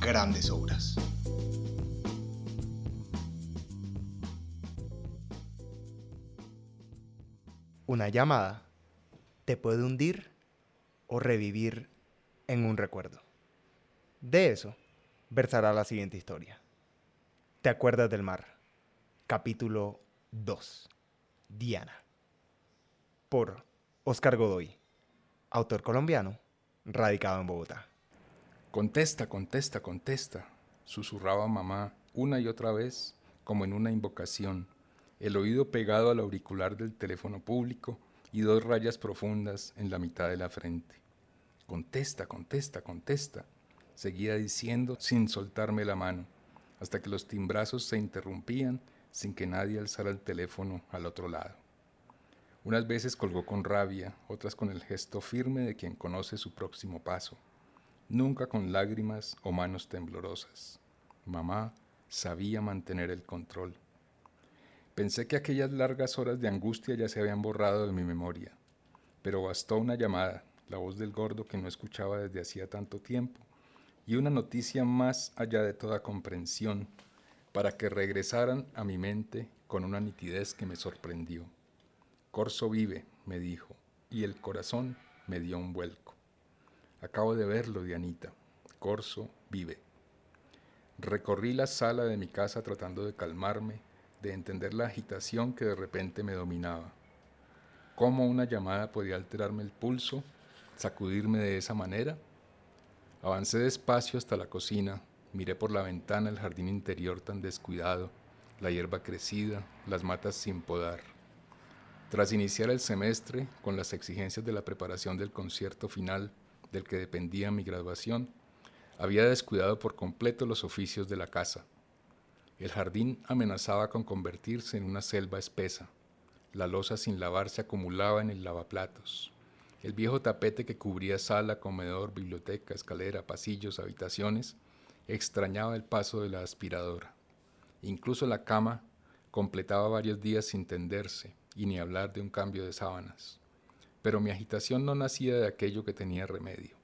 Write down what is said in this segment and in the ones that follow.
grandes obras. Una llamada te puede hundir o revivir en un recuerdo. De eso versará la siguiente historia. ¿Te acuerdas del mar? Capítulo 2. Diana. Por Oscar Godoy, autor colombiano, radicado en Bogotá. Contesta, contesta, contesta, susurraba mamá una y otra vez como en una invocación, el oído pegado al auricular del teléfono público y dos rayas profundas en la mitad de la frente. Contesta, contesta, contesta, seguía diciendo sin soltarme la mano, hasta que los timbrazos se interrumpían sin que nadie alzara el teléfono al otro lado. Unas veces colgó con rabia, otras con el gesto firme de quien conoce su próximo paso nunca con lágrimas o manos temblorosas. Mamá sabía mantener el control. Pensé que aquellas largas horas de angustia ya se habían borrado de mi memoria, pero bastó una llamada, la voz del gordo que no escuchaba desde hacía tanto tiempo, y una noticia más allá de toda comprensión, para que regresaran a mi mente con una nitidez que me sorprendió. Corso vive, me dijo, y el corazón me dio un vuelco. Acabo de verlo, Dianita. Corso vive. Recorrí la sala de mi casa tratando de calmarme, de entender la agitación que de repente me dominaba. ¿Cómo una llamada podía alterarme el pulso, sacudirme de esa manera? Avancé despacio hasta la cocina, miré por la ventana el jardín interior tan descuidado, la hierba crecida, las matas sin podar. Tras iniciar el semestre, con las exigencias de la preparación del concierto final, del que dependía mi graduación, había descuidado por completo los oficios de la casa. El jardín amenazaba con convertirse en una selva espesa. La losa sin lavar se acumulaba en el lavaplatos. El viejo tapete que cubría sala, comedor, biblioteca, escalera, pasillos, habitaciones, extrañaba el paso de la aspiradora. Incluso la cama completaba varios días sin tenderse, y ni hablar de un cambio de sábanas. Pero mi agitación no nacía de aquello que tenía remedio.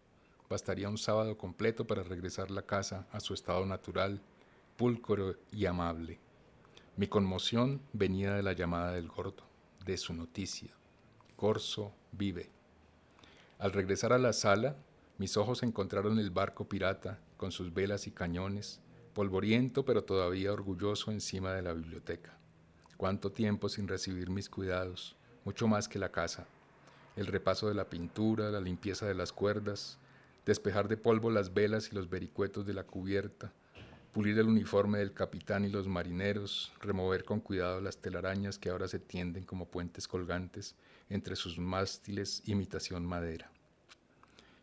Bastaría un sábado completo para regresar la casa a su estado natural, pulcro y amable. Mi conmoción venía de la llamada del gordo, de su noticia. Corso vive. Al regresar a la sala, mis ojos encontraron el barco pirata con sus velas y cañones, polvoriento pero todavía orgulloso encima de la biblioteca. Cuánto tiempo sin recibir mis cuidados, mucho más que la casa el repaso de la pintura, la limpieza de las cuerdas, despejar de polvo las velas y los vericuetos de la cubierta, pulir el uniforme del capitán y los marineros, remover con cuidado las telarañas que ahora se tienden como puentes colgantes entre sus mástiles imitación madera.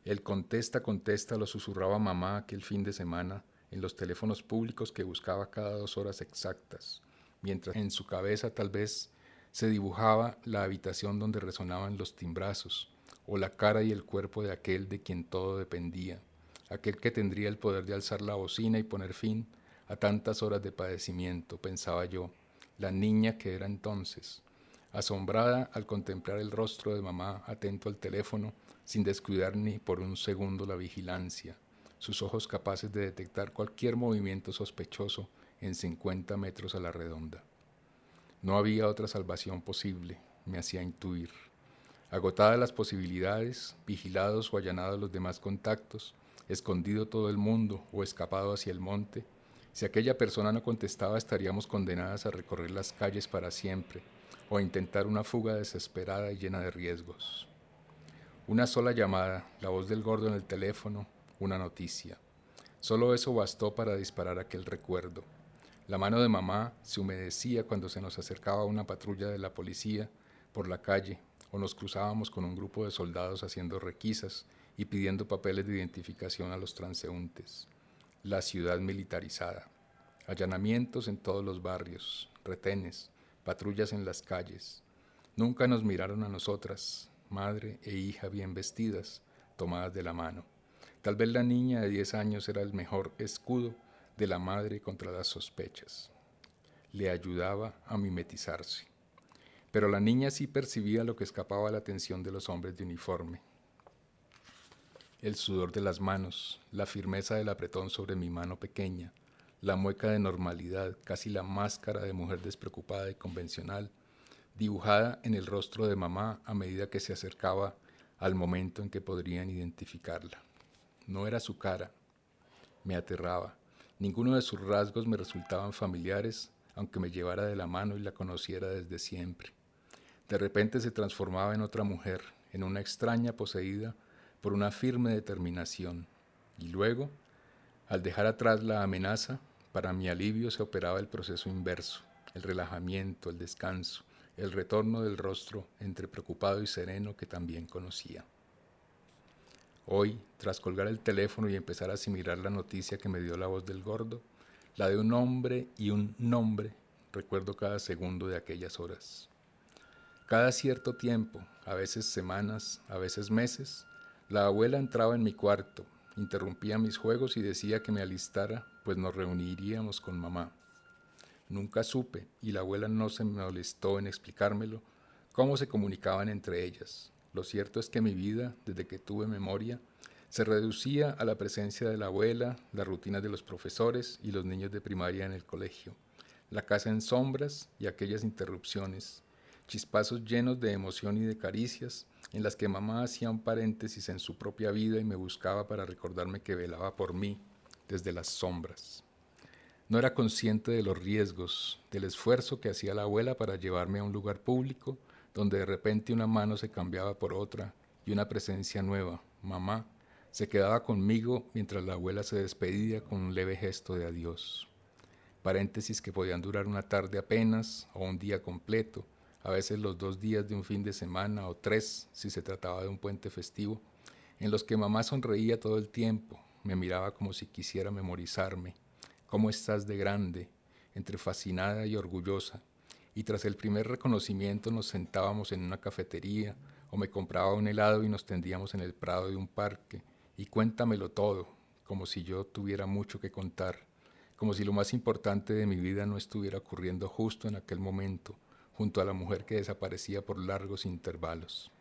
El contesta, contesta lo susurraba mamá aquel fin de semana en los teléfonos públicos que buscaba cada dos horas exactas, mientras en su cabeza tal vez se dibujaba la habitación donde resonaban los timbrazos, o la cara y el cuerpo de aquel de quien todo dependía, aquel que tendría el poder de alzar la bocina y poner fin a tantas horas de padecimiento, pensaba yo, la niña que era entonces, asombrada al contemplar el rostro de mamá atento al teléfono, sin descuidar ni por un segundo la vigilancia, sus ojos capaces de detectar cualquier movimiento sospechoso en 50 metros a la redonda. No había otra salvación posible, me hacía intuir. Agotadas las posibilidades, vigilados o allanados los demás contactos, escondido todo el mundo o escapado hacia el monte, si aquella persona no contestaba estaríamos condenadas a recorrer las calles para siempre o a intentar una fuga desesperada y llena de riesgos. Una sola llamada, la voz del gordo en el teléfono, una noticia. Solo eso bastó para disparar aquel recuerdo la mano de mamá se humedecía cuando se nos acercaba una patrulla de la policía por la calle o nos cruzábamos con un grupo de soldados haciendo requisas y pidiendo papeles de identificación a los transeúntes. la ciudad militarizada. Allanamientos en todos los barrios, retenes, patrullas en las calles. Nunca nos miraron a nosotras, madre e hija bien vestidas, tomadas de la mano. Tal vez la niña de 10 años era el mejor escudo de la madre contra las sospechas. Le ayudaba a mimetizarse. Pero la niña sí percibía lo que escapaba a la atención de los hombres de uniforme. El sudor de las manos, la firmeza del apretón sobre mi mano pequeña, la mueca de normalidad, casi la máscara de mujer despreocupada y convencional, dibujada en el rostro de mamá a medida que se acercaba al momento en que podrían identificarla. No era su cara, me aterraba. Ninguno de sus rasgos me resultaban familiares, aunque me llevara de la mano y la conociera desde siempre. De repente se transformaba en otra mujer, en una extraña poseída por una firme determinación. Y luego, al dejar atrás la amenaza, para mi alivio se operaba el proceso inverso, el relajamiento, el descanso, el retorno del rostro entre preocupado y sereno que también conocía. Hoy, tras colgar el teléfono y empezar a asimilar la noticia que me dio la voz del gordo, la de un hombre y un nombre, recuerdo cada segundo de aquellas horas. Cada cierto tiempo, a veces semanas, a veces meses, la abuela entraba en mi cuarto, interrumpía mis juegos y decía que me alistara, pues nos reuniríamos con mamá. Nunca supe, y la abuela no se molestó en explicármelo, cómo se comunicaban entre ellas. Lo cierto es que mi vida, desde que tuve memoria, se reducía a la presencia de la abuela, las rutinas de los profesores y los niños de primaria en el colegio, la casa en sombras y aquellas interrupciones, chispazos llenos de emoción y de caricias, en las que mamá hacía un paréntesis en su propia vida y me buscaba para recordarme que velaba por mí desde las sombras. No era consciente de los riesgos, del esfuerzo que hacía la abuela para llevarme a un lugar público donde de repente una mano se cambiaba por otra y una presencia nueva, mamá, se quedaba conmigo mientras la abuela se despedía con un leve gesto de adiós. Paréntesis que podían durar una tarde apenas o un día completo, a veces los dos días de un fin de semana o tres si se trataba de un puente festivo, en los que mamá sonreía todo el tiempo, me miraba como si quisiera memorizarme. ¿Cómo estás de grande? entre fascinada y orgullosa. Y tras el primer reconocimiento nos sentábamos en una cafetería o me compraba un helado y nos tendíamos en el prado de un parque. Y cuéntamelo todo, como si yo tuviera mucho que contar, como si lo más importante de mi vida no estuviera ocurriendo justo en aquel momento, junto a la mujer que desaparecía por largos intervalos.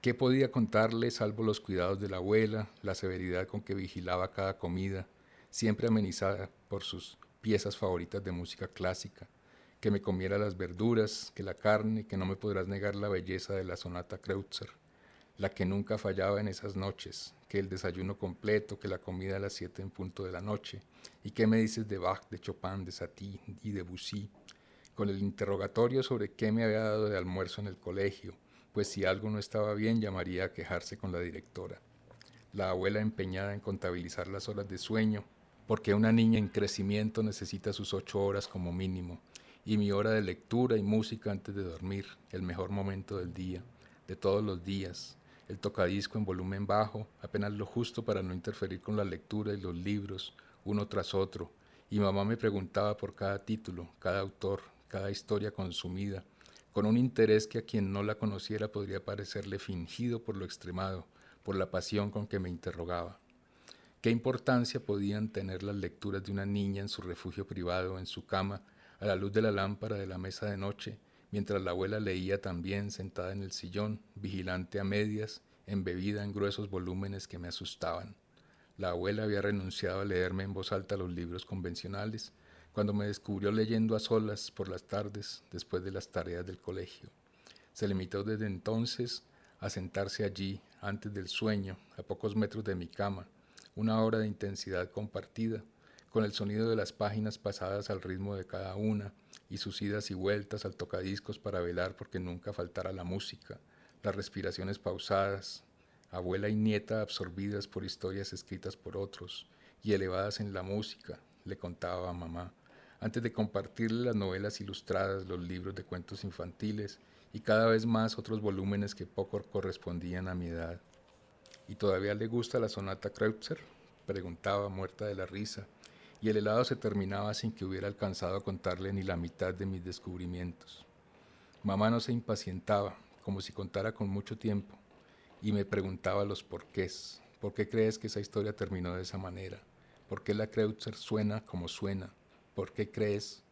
¿Qué podía contarle salvo los cuidados de la abuela, la severidad con que vigilaba cada comida, siempre amenizada por sus piezas favoritas de música clásica, que me comiera las verduras, que la carne, que no me podrás negar la belleza de la sonata Kreutzer, la que nunca fallaba en esas noches, que el desayuno completo, que la comida a las siete en punto de la noche, y qué me dices de Bach, de Chopin, de Satie y de Bussy, con el interrogatorio sobre qué me había dado de almuerzo en el colegio, pues si algo no estaba bien llamaría a quejarse con la directora. La abuela empeñada en contabilizar las horas de sueño, porque una niña en crecimiento necesita sus ocho horas como mínimo, y mi hora de lectura y música antes de dormir, el mejor momento del día, de todos los días, el tocadisco en volumen bajo, apenas lo justo para no interferir con la lectura y los libros, uno tras otro, y mamá me preguntaba por cada título, cada autor, cada historia consumida, con un interés que a quien no la conociera podría parecerle fingido por lo extremado, por la pasión con que me interrogaba. ¿Qué importancia podían tener las lecturas de una niña en su refugio privado, en su cama, a la luz de la lámpara de la mesa de noche, mientras la abuela leía también sentada en el sillón, vigilante a medias, embebida en gruesos volúmenes que me asustaban? La abuela había renunciado a leerme en voz alta los libros convencionales cuando me descubrió leyendo a solas por las tardes después de las tareas del colegio. Se limitó desde entonces a sentarse allí, antes del sueño, a pocos metros de mi cama, una hora de intensidad compartida, con el sonido de las páginas pasadas al ritmo de cada una y sus idas y vueltas al tocadiscos para velar porque nunca faltara la música, las respiraciones pausadas, abuela y nieta absorbidas por historias escritas por otros y elevadas en la música, le contaba a mamá, antes de compartirle las novelas ilustradas, los libros de cuentos infantiles y cada vez más otros volúmenes que poco correspondían a mi edad. ¿Y todavía le gusta la sonata Kreutzer? preguntaba, muerta de la risa, y el helado se terminaba sin que hubiera alcanzado a contarle ni la mitad de mis descubrimientos. Mamá no se impacientaba, como si contara con mucho tiempo, y me preguntaba los porqués. ¿Por qué crees que esa historia terminó de esa manera? ¿Por qué la Kreutzer suena como suena? ¿Por qué crees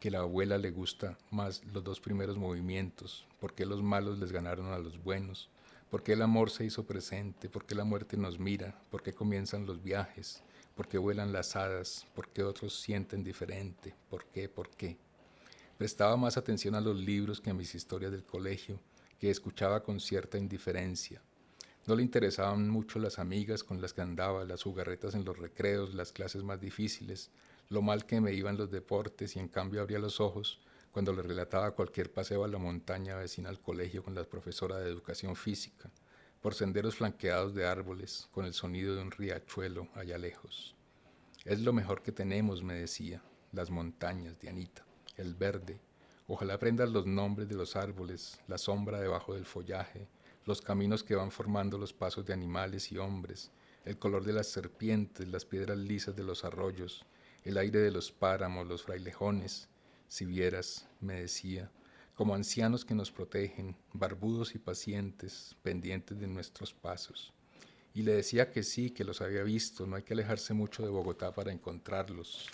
que la abuela le gusta más los dos primeros movimientos? ¿Por qué los malos les ganaron a los buenos? ¿Por qué el amor se hizo presente? ¿Por qué la muerte nos mira? ¿Por qué comienzan los viajes? ¿Por qué vuelan las hadas? ¿Por qué otros sienten diferente? ¿Por qué? ¿Por qué? Prestaba más atención a los libros que a mis historias del colegio, que escuchaba con cierta indiferencia. No le interesaban mucho las amigas con las que andaba, las jugarretas en los recreos, las clases más difíciles, lo mal que me iban los deportes y en cambio abría los ojos cuando le relataba cualquier paseo a la montaña vecina al colegio con la profesora de educación física, por senderos flanqueados de árboles, con el sonido de un riachuelo allá lejos. Es lo mejor que tenemos, me decía, las montañas, Dianita, el verde. Ojalá aprendas los nombres de los árboles, la sombra debajo del follaje, los caminos que van formando los pasos de animales y hombres, el color de las serpientes, las piedras lisas de los arroyos, el aire de los páramos, los frailejones. Si vieras, me decía, como ancianos que nos protegen, barbudos y pacientes, pendientes de nuestros pasos. Y le decía que sí, que los había visto, no hay que alejarse mucho de Bogotá para encontrarlos.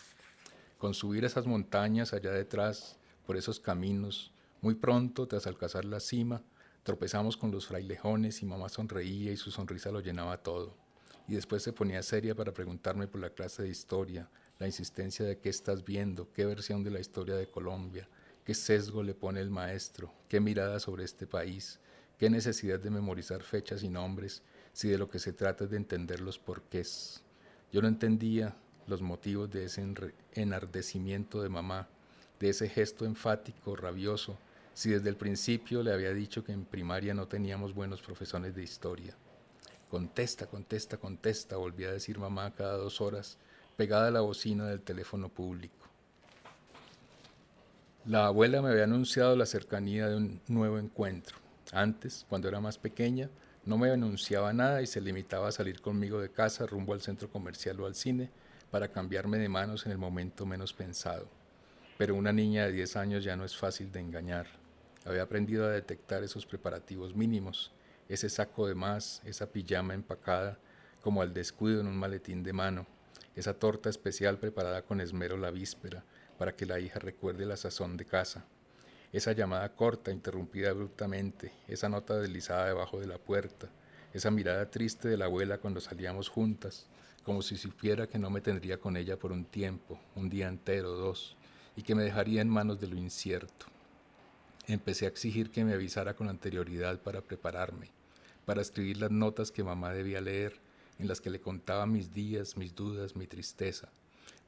Con subir esas montañas allá detrás, por esos caminos, muy pronto, tras alcanzar la cima, Tropezamos con los frailejones y mamá sonreía y su sonrisa lo llenaba todo. Y después se ponía seria para preguntarme por la clase de historia, la insistencia de qué estás viendo, qué versión de la historia de Colombia, qué sesgo le pone el maestro, qué mirada sobre este país, qué necesidad de memorizar fechas y nombres, si de lo que se trata es de entender los porqués. Yo no entendía los motivos de ese enardecimiento de mamá, de ese gesto enfático, rabioso, si desde el principio le había dicho que en primaria no teníamos buenos profesores de historia. Contesta, contesta, contesta, volvía a decir mamá cada dos horas, pegada a la bocina del teléfono público. La abuela me había anunciado la cercanía de un nuevo encuentro. Antes, cuando era más pequeña, no me anunciaba nada y se limitaba a salir conmigo de casa rumbo al centro comercial o al cine para cambiarme de manos en el momento menos pensado. Pero una niña de 10 años ya no es fácil de engañar. Había aprendido a detectar esos preparativos mínimos, ese saco de más, esa pijama empacada como al descuido en un maletín de mano, esa torta especial preparada con esmero la víspera para que la hija recuerde la sazón de casa, esa llamada corta interrumpida abruptamente, esa nota deslizada debajo de la puerta, esa mirada triste de la abuela cuando salíamos juntas, como si supiera que no me tendría con ella por un tiempo, un día entero, dos, y que me dejaría en manos de lo incierto. Empecé a exigir que me avisara con anterioridad para prepararme, para escribir las notas que mamá debía leer, en las que le contaba mis días, mis dudas, mi tristeza,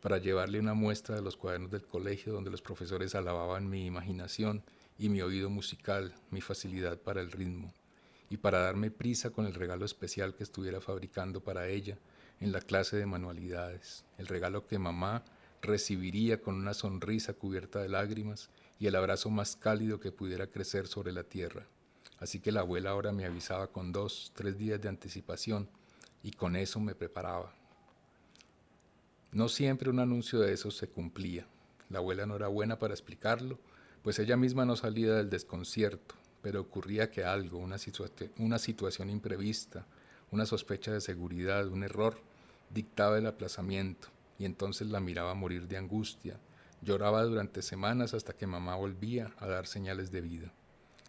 para llevarle una muestra de los cuadernos del colegio donde los profesores alababan mi imaginación y mi oído musical, mi facilidad para el ritmo, y para darme prisa con el regalo especial que estuviera fabricando para ella en la clase de manualidades, el regalo que mamá recibiría con una sonrisa cubierta de lágrimas y el abrazo más cálido que pudiera crecer sobre la tierra. Así que la abuela ahora me avisaba con dos, tres días de anticipación y con eso me preparaba. No siempre un anuncio de esos se cumplía. La abuela no era buena para explicarlo, pues ella misma no salía del desconcierto, pero ocurría que algo, una, una situación imprevista, una sospecha de seguridad, un error, dictaba el aplazamiento, y entonces la miraba morir de angustia, Lloraba durante semanas hasta que mamá volvía a dar señales de vida.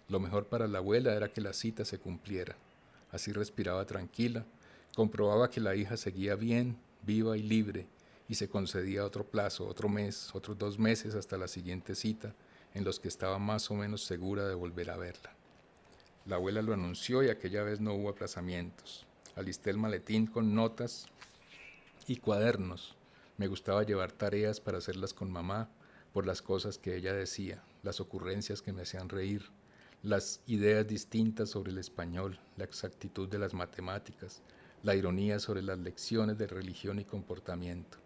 Lo mejor para la abuela era que la cita se cumpliera. Así respiraba tranquila, comprobaba que la hija seguía bien, viva y libre, y se concedía otro plazo, otro mes, otros dos meses hasta la siguiente cita, en los que estaba más o menos segura de volver a verla. La abuela lo anunció y aquella vez no hubo aplazamientos. Alisté el maletín con notas y cuadernos me gustaba llevar tareas para hacerlas con mamá por las cosas que ella decía, las ocurrencias que me hacían reír, las ideas distintas sobre el español, la exactitud de las matemáticas, la ironía sobre las lecciones de religión y comportamiento.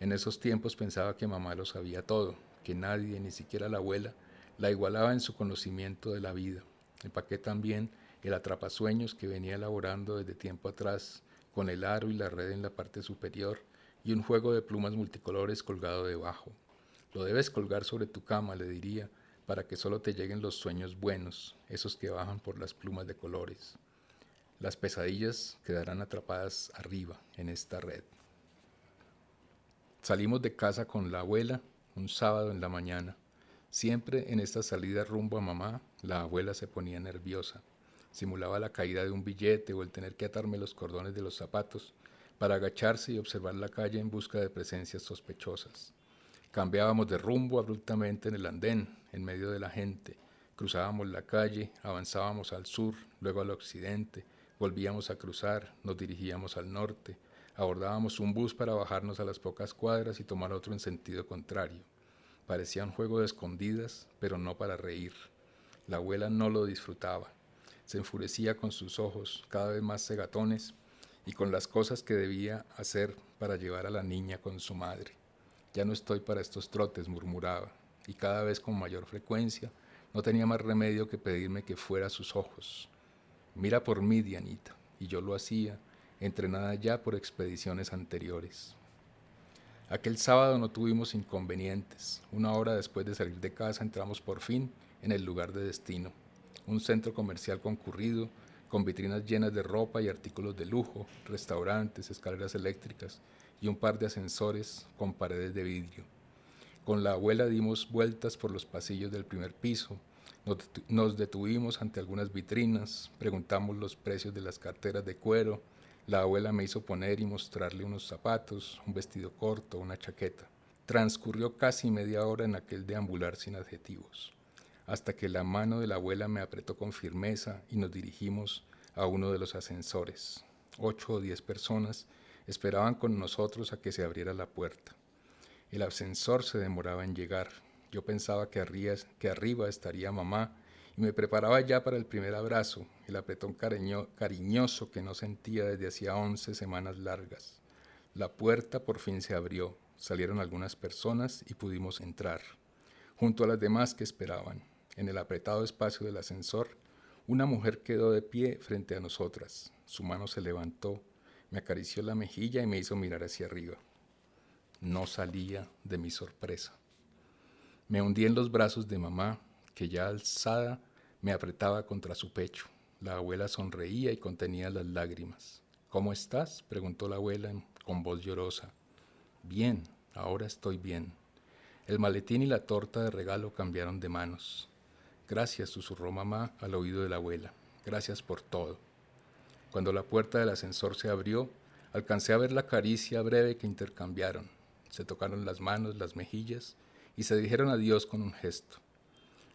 En esos tiempos pensaba que mamá lo sabía todo, que nadie, ni siquiera la abuela, la igualaba en su conocimiento de la vida. Empaqué también el atrapasueños que venía elaborando desde tiempo atrás con el aro y la red en la parte superior y un juego de plumas multicolores colgado debajo. Lo debes colgar sobre tu cama, le diría, para que solo te lleguen los sueños buenos, esos que bajan por las plumas de colores. Las pesadillas quedarán atrapadas arriba, en esta red. Salimos de casa con la abuela un sábado en la mañana. Siempre en esta salida rumbo a mamá, la abuela se ponía nerviosa. Simulaba la caída de un billete o el tener que atarme los cordones de los zapatos para agacharse y observar la calle en busca de presencias sospechosas. Cambiábamos de rumbo abruptamente en el andén, en medio de la gente. Cruzábamos la calle, avanzábamos al sur, luego al occidente, volvíamos a cruzar, nos dirigíamos al norte, abordábamos un bus para bajarnos a las pocas cuadras y tomar otro en sentido contrario. Parecía un juego de escondidas, pero no para reír. La abuela no lo disfrutaba. Se enfurecía con sus ojos, cada vez más cegatones, y con las cosas que debía hacer para llevar a la niña con su madre. Ya no estoy para estos trotes, murmuraba, y cada vez con mayor frecuencia no tenía más remedio que pedirme que fuera a sus ojos. Mira por mí, Dianita, y yo lo hacía, entrenada ya por expediciones anteriores. Aquel sábado no tuvimos inconvenientes. Una hora después de salir de casa entramos por fin en el lugar de destino, un centro comercial concurrido, con vitrinas llenas de ropa y artículos de lujo, restaurantes, escaleras eléctricas y un par de ascensores con paredes de vidrio. Con la abuela dimos vueltas por los pasillos del primer piso, nos detuvimos ante algunas vitrinas, preguntamos los precios de las carteras de cuero, la abuela me hizo poner y mostrarle unos zapatos, un vestido corto, una chaqueta. Transcurrió casi media hora en aquel deambular sin adjetivos, hasta que la mano de la abuela me apretó con firmeza y nos dirigimos a uno de los ascensores. Ocho o diez personas esperaban con nosotros a que se abriera la puerta. El ascensor se demoraba en llegar. Yo pensaba que arriba, que arriba estaría mamá y me preparaba ya para el primer abrazo, el apretón cariñoso que no sentía desde hacía once semanas largas. La puerta por fin se abrió, salieron algunas personas y pudimos entrar, junto a las demás que esperaban. En el apretado espacio del ascensor, una mujer quedó de pie frente a nosotras. Su mano se levantó, me acarició la mejilla y me hizo mirar hacia arriba. No salía de mi sorpresa. Me hundí en los brazos de mamá, que ya alzada me apretaba contra su pecho. La abuela sonreía y contenía las lágrimas. ¿Cómo estás? preguntó la abuela con voz llorosa. Bien, ahora estoy bien. El maletín y la torta de regalo cambiaron de manos. Gracias, susurró mamá al oído de la abuela. Gracias por todo. Cuando la puerta del ascensor se abrió, alcancé a ver la caricia breve que intercambiaron. Se tocaron las manos, las mejillas y se dijeron adiós con un gesto.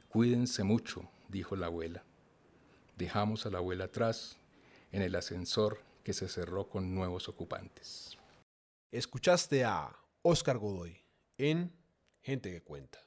Cuídense mucho, dijo la abuela. Dejamos a la abuela atrás en el ascensor que se cerró con nuevos ocupantes. Escuchaste a Oscar Godoy en Gente que Cuenta.